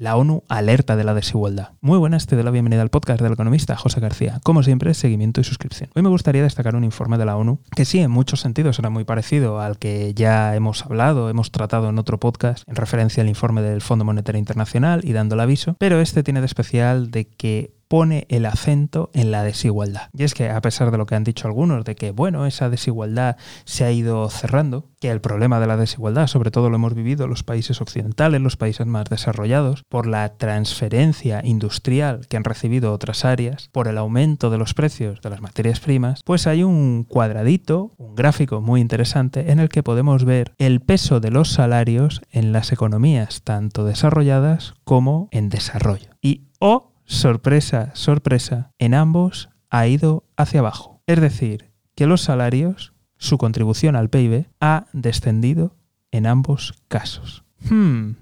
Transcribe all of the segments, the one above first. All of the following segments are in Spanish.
La ONU alerta de la desigualdad. Muy buenas, te doy la bienvenida al podcast del economista José García. Como siempre, seguimiento y suscripción. Hoy me gustaría destacar un informe de la ONU que sí, en muchos sentidos era muy parecido al que ya hemos hablado, hemos tratado en otro podcast en referencia al informe del Fondo Monetario Internacional y dando el aviso, pero este tiene de especial de que pone el acento en la desigualdad. Y es que a pesar de lo que han dicho algunos, de que bueno, esa desigualdad se ha ido cerrando, que el problema de la desigualdad sobre todo lo hemos vivido los países occidentales, los países más desarrollados, por la transferencia industrial que han recibido otras áreas, por el aumento de los precios de las materias primas, pues hay un cuadradito, un gráfico muy interesante en el que podemos ver el peso de los salarios en las economías tanto desarrolladas como en desarrollo. Y o sorpresa, sorpresa, en ambos ha ido hacia abajo. Es decir, que los salarios, su contribución al PIB, ha descendido en ambos casos. Hmm,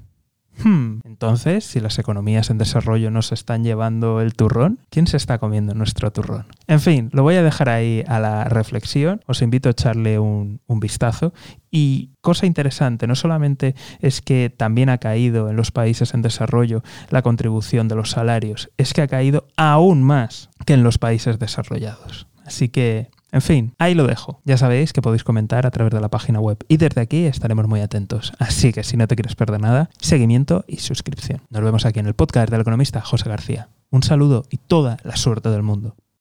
Hmm. Entonces, si las economías en desarrollo nos están llevando el turrón, ¿quién se está comiendo nuestro turrón? En fin, lo voy a dejar ahí a la reflexión. Os invito a echarle un vistazo. Y cosa interesante, no solamente es que también ha caído en los países en desarrollo la contribución de los salarios, es que ha caído aún más que en los países desarrollados. Así que en fin, ahí lo dejo. Ya sabéis que podéis comentar a través de la página web y desde aquí estaremos muy atentos. Así que si no te quieres perder nada, seguimiento y suscripción. Nos vemos aquí en el podcast del economista José García. Un saludo y toda la suerte del mundo.